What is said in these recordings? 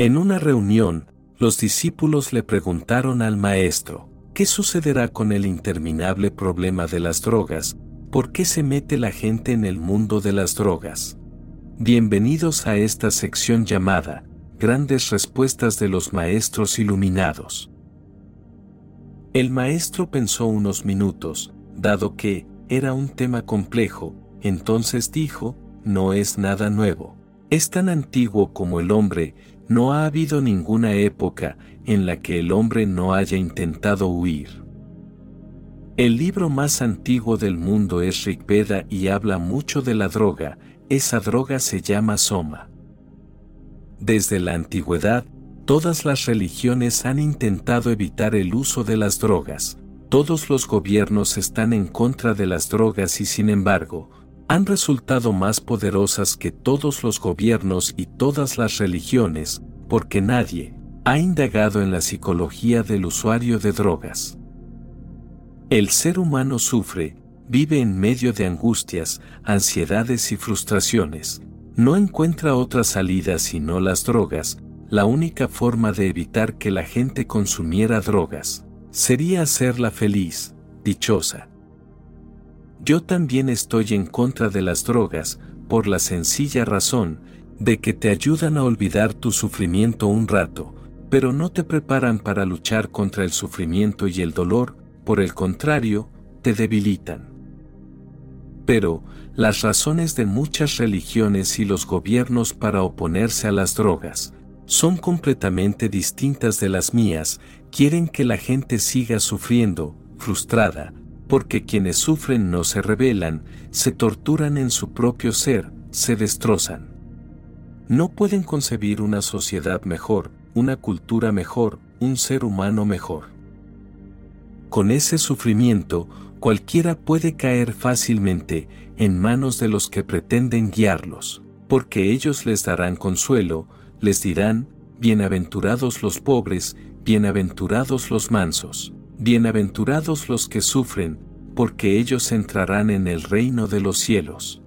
En una reunión, los discípulos le preguntaron al maestro, ¿qué sucederá con el interminable problema de las drogas? ¿Por qué se mete la gente en el mundo de las drogas? Bienvenidos a esta sección llamada, Grandes Respuestas de los Maestros Iluminados. El maestro pensó unos minutos, dado que era un tema complejo, entonces dijo, no es nada nuevo. Es tan antiguo como el hombre, no ha habido ninguna época en la que el hombre no haya intentado huir. El libro más antiguo del mundo es Rigveda y habla mucho de la droga, esa droga se llama Soma. Desde la antigüedad, todas las religiones han intentado evitar el uso de las drogas, todos los gobiernos están en contra de las drogas y sin embargo, han resultado más poderosas que todos los gobiernos y todas las religiones, porque nadie ha indagado en la psicología del usuario de drogas. El ser humano sufre, vive en medio de angustias, ansiedades y frustraciones. No encuentra otra salida sino las drogas, la única forma de evitar que la gente consumiera drogas sería hacerla feliz, dichosa. Yo también estoy en contra de las drogas, por la sencilla razón de que te ayudan a olvidar tu sufrimiento un rato, pero no te preparan para luchar contra el sufrimiento y el dolor, por el contrario, te debilitan. Pero, las razones de muchas religiones y los gobiernos para oponerse a las drogas son completamente distintas de las mías, quieren que la gente siga sufriendo, frustrada, porque quienes sufren no se rebelan, se torturan en su propio ser, se destrozan. No pueden concebir una sociedad mejor, una cultura mejor, un ser humano mejor. Con ese sufrimiento, cualquiera puede caer fácilmente en manos de los que pretenden guiarlos, porque ellos les darán consuelo, les dirán, bienaventurados los pobres, bienaventurados los mansos. Bienaventurados los que sufren, porque ellos entrarán en el reino de los cielos.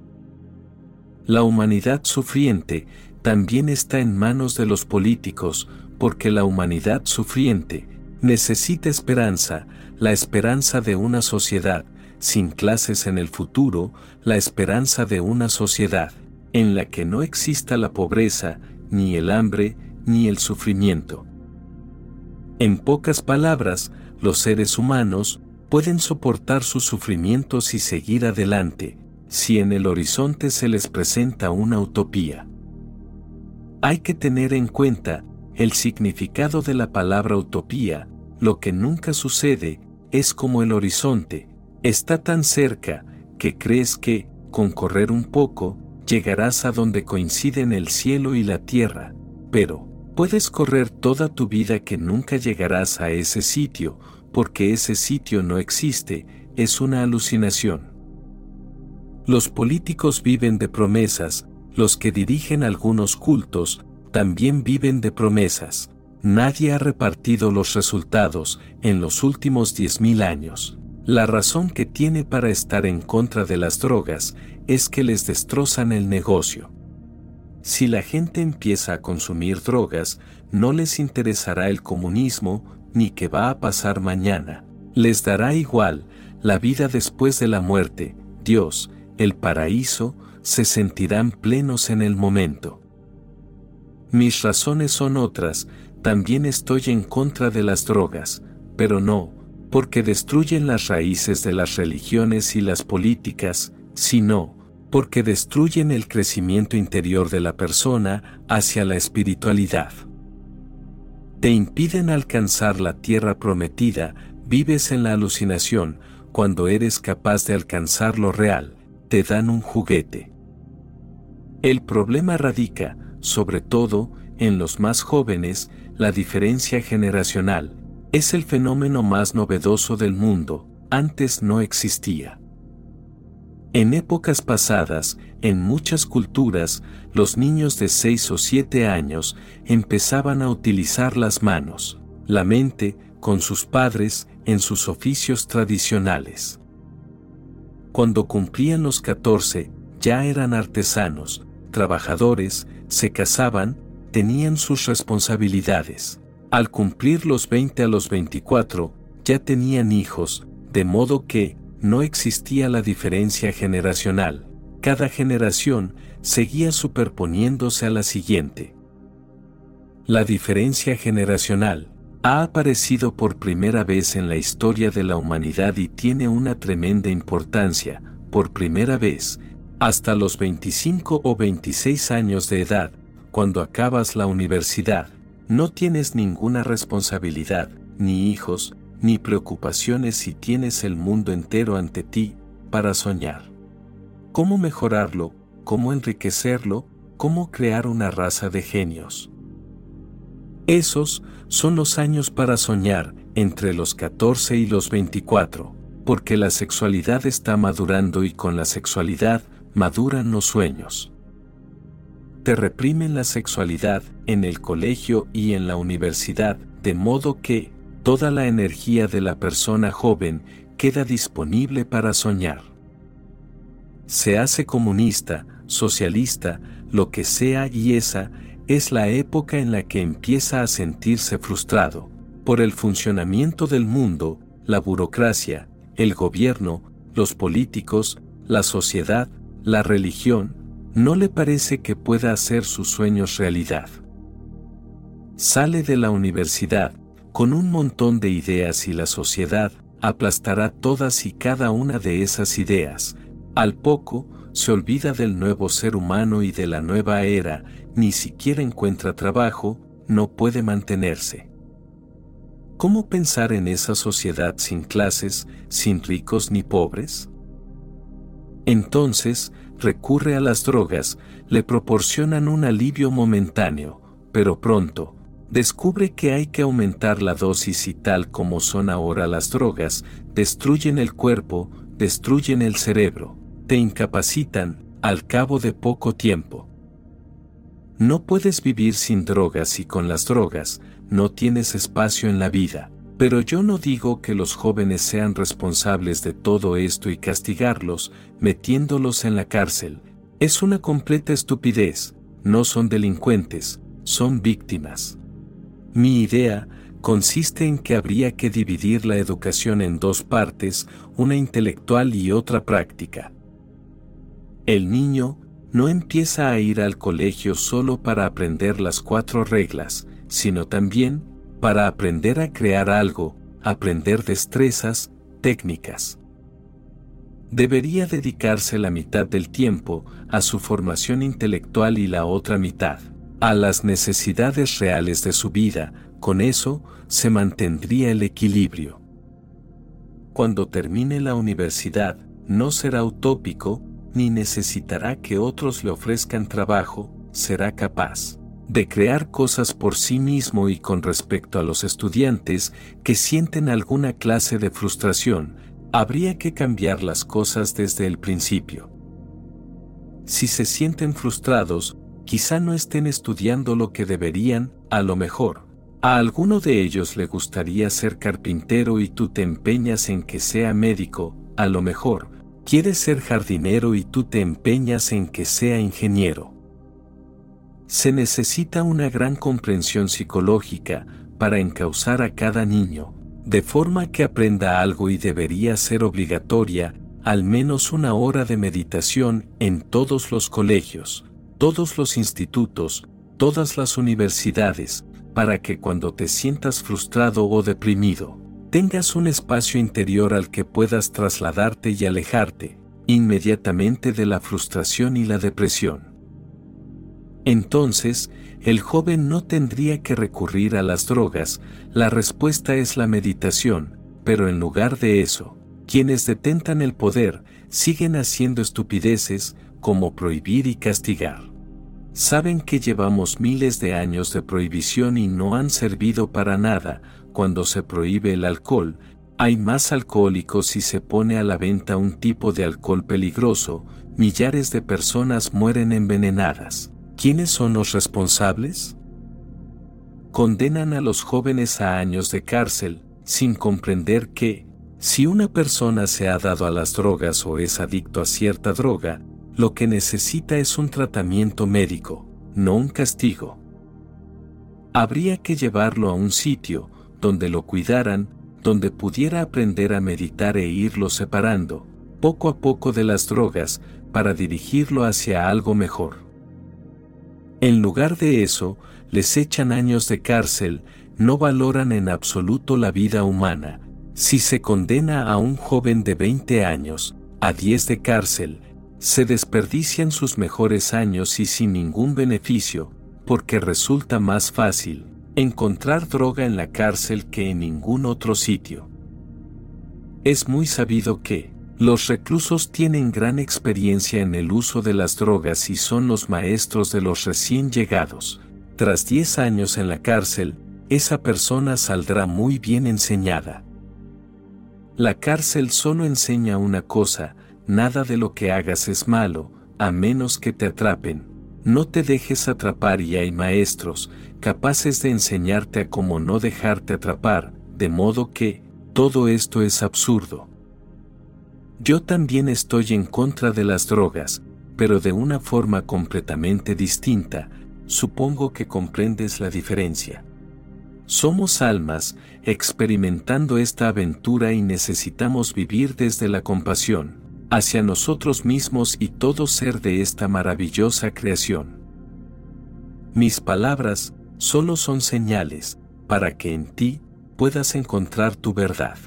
La humanidad sufriente también está en manos de los políticos, porque la humanidad sufriente necesita esperanza, la esperanza de una sociedad, sin clases en el futuro, la esperanza de una sociedad, en la que no exista la pobreza, ni el hambre, ni el sufrimiento. En pocas palabras, los seres humanos pueden soportar sus sufrimientos y seguir adelante, si en el horizonte se les presenta una utopía. Hay que tener en cuenta el significado de la palabra utopía, lo que nunca sucede, es como el horizonte, está tan cerca, que crees que, con correr un poco, llegarás a donde coinciden el cielo y la tierra, pero, Puedes correr toda tu vida que nunca llegarás a ese sitio, porque ese sitio no existe, es una alucinación. Los políticos viven de promesas, los que dirigen algunos cultos, también viven de promesas. Nadie ha repartido los resultados en los últimos 10.000 años. La razón que tiene para estar en contra de las drogas es que les destrozan el negocio. Si la gente empieza a consumir drogas, no les interesará el comunismo ni qué va a pasar mañana. Les dará igual la vida después de la muerte, Dios, el paraíso, se sentirán plenos en el momento. Mis razones son otras, también estoy en contra de las drogas, pero no, porque destruyen las raíces de las religiones y las políticas, sino, porque destruyen el crecimiento interior de la persona hacia la espiritualidad. Te impiden alcanzar la tierra prometida, vives en la alucinación, cuando eres capaz de alcanzar lo real, te dan un juguete. El problema radica, sobre todo, en los más jóvenes, la diferencia generacional, es el fenómeno más novedoso del mundo, antes no existía. En épocas pasadas, en muchas culturas, los niños de 6 o 7 años empezaban a utilizar las manos, la mente, con sus padres, en sus oficios tradicionales. Cuando cumplían los 14, ya eran artesanos, trabajadores, se casaban, tenían sus responsabilidades. Al cumplir los 20 a los 24, ya tenían hijos, de modo que no existía la diferencia generacional. Cada generación seguía superponiéndose a la siguiente. La diferencia generacional ha aparecido por primera vez en la historia de la humanidad y tiene una tremenda importancia, por primera vez, hasta los 25 o 26 años de edad, cuando acabas la universidad, no tienes ninguna responsabilidad, ni hijos, ni preocupaciones si tienes el mundo entero ante ti, para soñar. ¿Cómo mejorarlo? ¿Cómo enriquecerlo? ¿Cómo crear una raza de genios? Esos son los años para soñar, entre los 14 y los 24, porque la sexualidad está madurando y con la sexualidad maduran los sueños. Te reprimen la sexualidad en el colegio y en la universidad, de modo que, toda la energía de la persona joven queda disponible para soñar. Se hace comunista, socialista, lo que sea y esa es la época en la que empieza a sentirse frustrado por el funcionamiento del mundo, la burocracia, el gobierno, los políticos, la sociedad, la religión, no le parece que pueda hacer sus sueños realidad. Sale de la universidad, con un montón de ideas y la sociedad aplastará todas y cada una de esas ideas. Al poco, se olvida del nuevo ser humano y de la nueva era, ni siquiera encuentra trabajo, no puede mantenerse. ¿Cómo pensar en esa sociedad sin clases, sin ricos ni pobres? Entonces, recurre a las drogas, le proporcionan un alivio momentáneo, pero pronto, descubre que hay que aumentar la dosis y tal como son ahora las drogas, destruyen el cuerpo, destruyen el cerebro, te incapacitan, al cabo de poco tiempo. No puedes vivir sin drogas y con las drogas, no tienes espacio en la vida. Pero yo no digo que los jóvenes sean responsables de todo esto y castigarlos, metiéndolos en la cárcel. Es una completa estupidez, no son delincuentes, son víctimas. Mi idea consiste en que habría que dividir la educación en dos partes, una intelectual y otra práctica. El niño no empieza a ir al colegio solo para aprender las cuatro reglas, sino también para aprender a crear algo, aprender destrezas, técnicas. Debería dedicarse la mitad del tiempo a su formación intelectual y la otra mitad a las necesidades reales de su vida, con eso se mantendría el equilibrio. Cuando termine la universidad, no será utópico, ni necesitará que otros le ofrezcan trabajo, será capaz de crear cosas por sí mismo y con respecto a los estudiantes que sienten alguna clase de frustración, habría que cambiar las cosas desde el principio. Si se sienten frustrados, quizá no estén estudiando lo que deberían, a lo mejor. A alguno de ellos le gustaría ser carpintero y tú te empeñas en que sea médico, a lo mejor. Quieres ser jardinero y tú te empeñas en que sea ingeniero. Se necesita una gran comprensión psicológica para encauzar a cada niño, de forma que aprenda algo y debería ser obligatoria, al menos una hora de meditación en todos los colegios, todos los institutos, todas las universidades, para que cuando te sientas frustrado o deprimido, tengas un espacio interior al que puedas trasladarte y alejarte inmediatamente de la frustración y la depresión. Entonces, el joven no tendría que recurrir a las drogas, la respuesta es la meditación, pero en lugar de eso, quienes detentan el poder siguen haciendo estupideces como prohibir y castigar. Saben que llevamos miles de años de prohibición y no han servido para nada. Cuando se prohíbe el alcohol, hay más alcohólicos y se pone a la venta un tipo de alcohol peligroso, millares de personas mueren envenenadas. ¿Quiénes son los responsables? Condenan a los jóvenes a años de cárcel, sin comprender que, si una persona se ha dado a las drogas o es adicto a cierta droga, lo que necesita es un tratamiento médico, no un castigo. Habría que llevarlo a un sitio, donde lo cuidaran, donde pudiera aprender a meditar e irlo separando, poco a poco de las drogas, para dirigirlo hacia algo mejor. En lugar de eso, les echan años de cárcel, no valoran en absoluto la vida humana. Si se condena a un joven de 20 años, a 10 de cárcel, se desperdician sus mejores años y sin ningún beneficio, porque resulta más fácil encontrar droga en la cárcel que en ningún otro sitio. Es muy sabido que los reclusos tienen gran experiencia en el uso de las drogas y son los maestros de los recién llegados. Tras 10 años en la cárcel, esa persona saldrá muy bien enseñada. La cárcel solo enseña una cosa, nada de lo que hagas es malo, a menos que te atrapen. No te dejes atrapar y hay maestros, capaces de enseñarte a cómo no dejarte atrapar, de modo que, todo esto es absurdo. Yo también estoy en contra de las drogas, pero de una forma completamente distinta, supongo que comprendes la diferencia. Somos almas, experimentando esta aventura y necesitamos vivir desde la compasión, hacia nosotros mismos y todo ser de esta maravillosa creación. Mis palabras, solo son señales, para que en ti puedas encontrar tu verdad.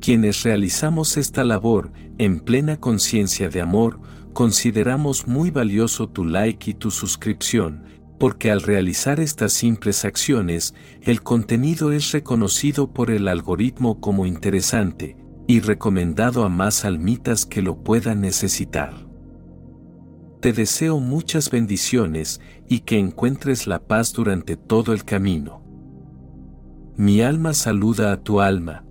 Quienes realizamos esta labor en plena conciencia de amor, consideramos muy valioso tu like y tu suscripción, porque al realizar estas simples acciones, el contenido es reconocido por el algoritmo como interesante y recomendado a más almitas que lo puedan necesitar. Te deseo muchas bendiciones y que encuentres la paz durante todo el camino. Mi alma saluda a tu alma,